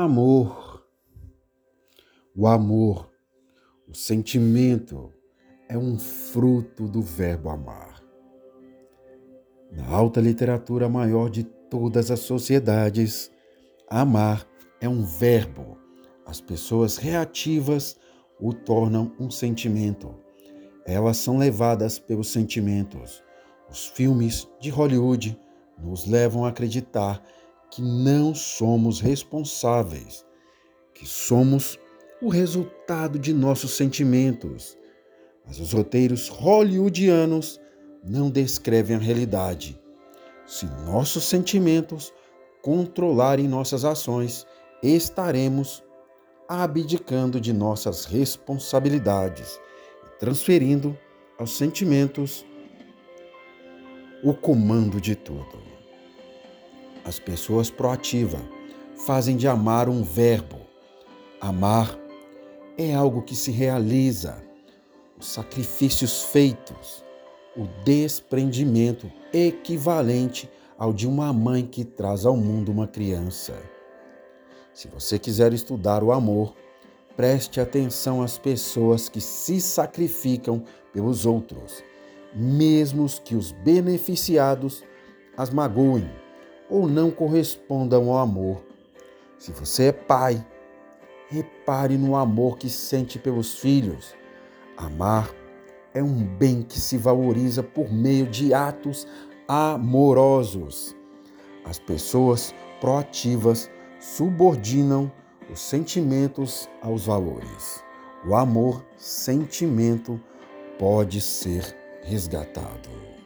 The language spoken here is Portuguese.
Amor. O amor, o sentimento, é um fruto do verbo amar. Na alta literatura maior de todas as sociedades, amar é um verbo. As pessoas reativas o tornam um sentimento. Elas são levadas pelos sentimentos. Os filmes de Hollywood nos levam a acreditar que não somos responsáveis, que somos o resultado de nossos sentimentos. Mas os roteiros hollywoodianos não descrevem a realidade. Se nossos sentimentos controlarem nossas ações, estaremos abdicando de nossas responsabilidades e transferindo aos sentimentos o comando de tudo. As pessoas proativas fazem de amar um verbo. Amar é algo que se realiza, os sacrifícios feitos, o desprendimento equivalente ao de uma mãe que traz ao mundo uma criança. Se você quiser estudar o amor, preste atenção às pessoas que se sacrificam pelos outros, mesmo que os beneficiados as magoem ou não correspondam ao amor. Se você é pai, repare no amor que sente pelos filhos. Amar é um bem que se valoriza por meio de atos amorosos. As pessoas proativas subordinam os sentimentos aos valores. O amor, sentimento, pode ser resgatado.